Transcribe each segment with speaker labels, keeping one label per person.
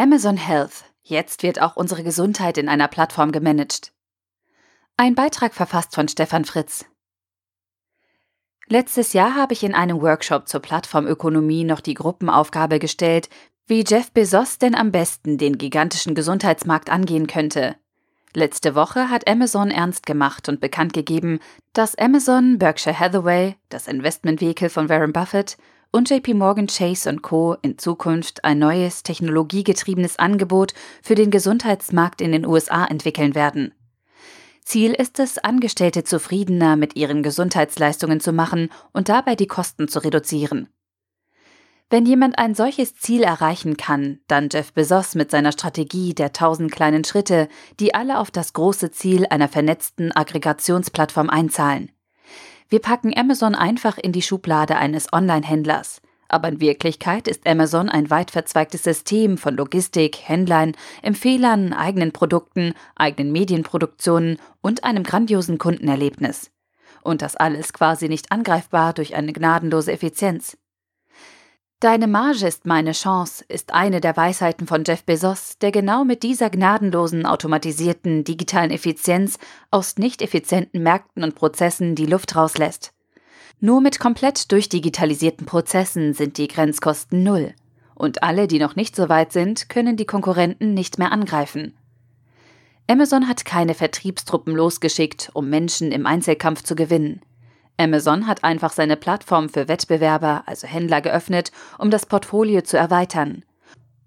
Speaker 1: Amazon Health. Jetzt wird auch unsere Gesundheit in einer Plattform gemanagt. Ein Beitrag verfasst von Stefan Fritz. Letztes Jahr habe ich in einem Workshop zur Plattformökonomie noch die Gruppenaufgabe gestellt, wie Jeff Bezos denn am besten den gigantischen Gesundheitsmarkt angehen könnte. Letzte Woche hat Amazon ernst gemacht und bekannt gegeben, dass Amazon, Berkshire Hathaway, das Investmentvehikel von Warren Buffett und JP Morgan Chase Co. in Zukunft ein neues technologiegetriebenes Angebot für den Gesundheitsmarkt in den USA entwickeln werden. Ziel ist es, Angestellte zufriedener mit ihren Gesundheitsleistungen zu machen und dabei die Kosten zu reduzieren. Wenn jemand ein solches Ziel erreichen kann, dann Jeff Bezos mit seiner Strategie der tausend kleinen Schritte, die alle auf das große Ziel einer vernetzten Aggregationsplattform einzahlen. Wir packen Amazon einfach in die Schublade eines Online-Händlers. Aber in Wirklichkeit ist Amazon ein weit verzweigtes System von Logistik, Händlern, Empfehlern, eigenen Produkten, eigenen Medienproduktionen und einem grandiosen Kundenerlebnis. Und das alles quasi nicht angreifbar durch eine gnadenlose Effizienz. Deine Marge ist meine Chance ist eine der Weisheiten von Jeff Bezos, der genau mit dieser gnadenlosen, automatisierten, digitalen Effizienz aus nicht effizienten Märkten und Prozessen die Luft rauslässt. Nur mit komplett durchdigitalisierten Prozessen sind die Grenzkosten null. Und alle, die noch nicht so weit sind, können die Konkurrenten nicht mehr angreifen. Amazon hat keine Vertriebstruppen losgeschickt, um Menschen im Einzelkampf zu gewinnen. Amazon hat einfach seine Plattform für Wettbewerber, also Händler, geöffnet, um das Portfolio zu erweitern.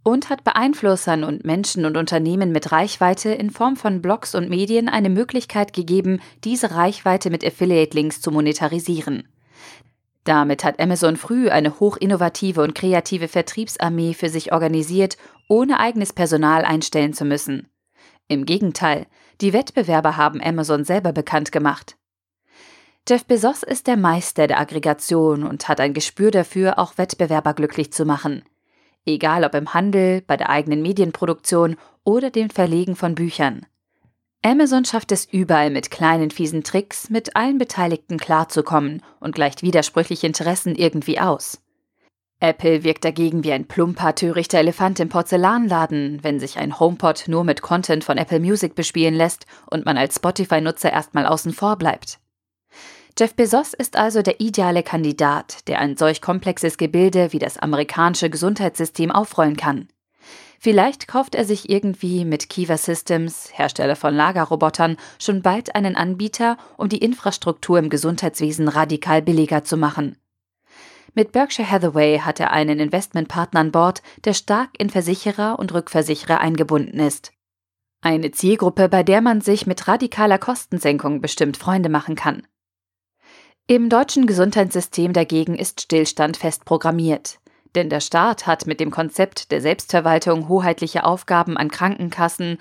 Speaker 1: Und hat Beeinflussern und Menschen und Unternehmen mit Reichweite in Form von Blogs und Medien eine Möglichkeit gegeben, diese Reichweite mit Affiliate-Links zu monetarisieren. Damit hat Amazon früh eine hochinnovative und kreative Vertriebsarmee für sich organisiert, ohne eigenes Personal einstellen zu müssen. Im Gegenteil, die Wettbewerber haben Amazon selber bekannt gemacht. Jeff Bezos ist der Meister der Aggregation und hat ein Gespür dafür, auch Wettbewerber glücklich zu machen. Egal ob im Handel, bei der eigenen Medienproduktion oder dem Verlegen von Büchern. Amazon schafft es überall mit kleinen fiesen Tricks, mit allen Beteiligten klarzukommen und gleicht widersprüchliche Interessen irgendwie aus. Apple wirkt dagegen wie ein plumper, törichter Elefant im Porzellanladen, wenn sich ein HomePod nur mit Content von Apple Music bespielen lässt und man als Spotify-Nutzer erstmal außen vor bleibt. Jeff Bezos ist also der ideale Kandidat, der ein solch komplexes Gebilde wie das amerikanische Gesundheitssystem aufrollen kann. Vielleicht kauft er sich irgendwie mit Kiva Systems, Hersteller von Lagerrobotern, schon bald einen Anbieter, um die Infrastruktur im Gesundheitswesen radikal billiger zu machen. Mit Berkshire Hathaway hat er einen Investmentpartner an Bord, der stark in Versicherer und Rückversicherer eingebunden ist. Eine Zielgruppe, bei der man sich mit radikaler Kostensenkung bestimmt Freunde machen kann. Im deutschen Gesundheitssystem dagegen ist Stillstand fest programmiert. Denn der Staat hat mit dem Konzept der Selbstverwaltung hoheitliche Aufgaben an Krankenkassen,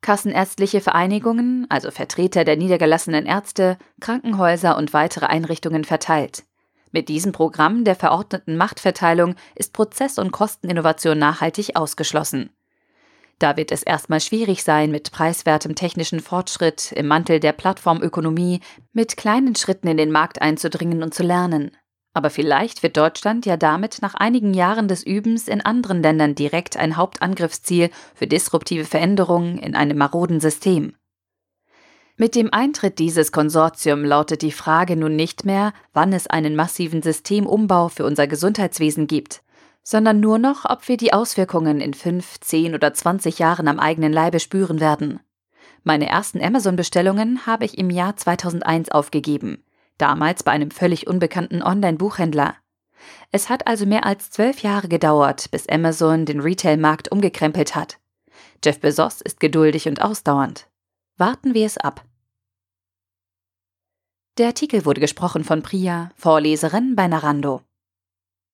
Speaker 1: kassenärztliche Vereinigungen, also Vertreter der niedergelassenen Ärzte, Krankenhäuser und weitere Einrichtungen verteilt. Mit diesem Programm der verordneten Machtverteilung ist Prozess- und Kosteninnovation nachhaltig ausgeschlossen. Da wird es erstmal schwierig sein, mit preiswertem technischen Fortschritt im Mantel der Plattformökonomie mit kleinen Schritten in den Markt einzudringen und zu lernen. Aber vielleicht wird Deutschland ja damit nach einigen Jahren des Übens in anderen Ländern direkt ein Hauptangriffsziel für disruptive Veränderungen in einem maroden System. Mit dem Eintritt dieses Konsortium lautet die Frage nun nicht mehr, wann es einen massiven Systemumbau für unser Gesundheitswesen gibt sondern nur noch, ob wir die Auswirkungen in fünf, zehn oder zwanzig Jahren am eigenen Leibe spüren werden. Meine ersten Amazon-Bestellungen habe ich im Jahr 2001 aufgegeben, damals bei einem völlig unbekannten Online-Buchhändler. Es hat also mehr als zwölf Jahre gedauert, bis Amazon den Retail-Markt umgekrempelt hat. Jeff Bezos ist geduldig und ausdauernd. Warten wir es ab. Der Artikel wurde gesprochen von Priya, Vorleserin bei Narando.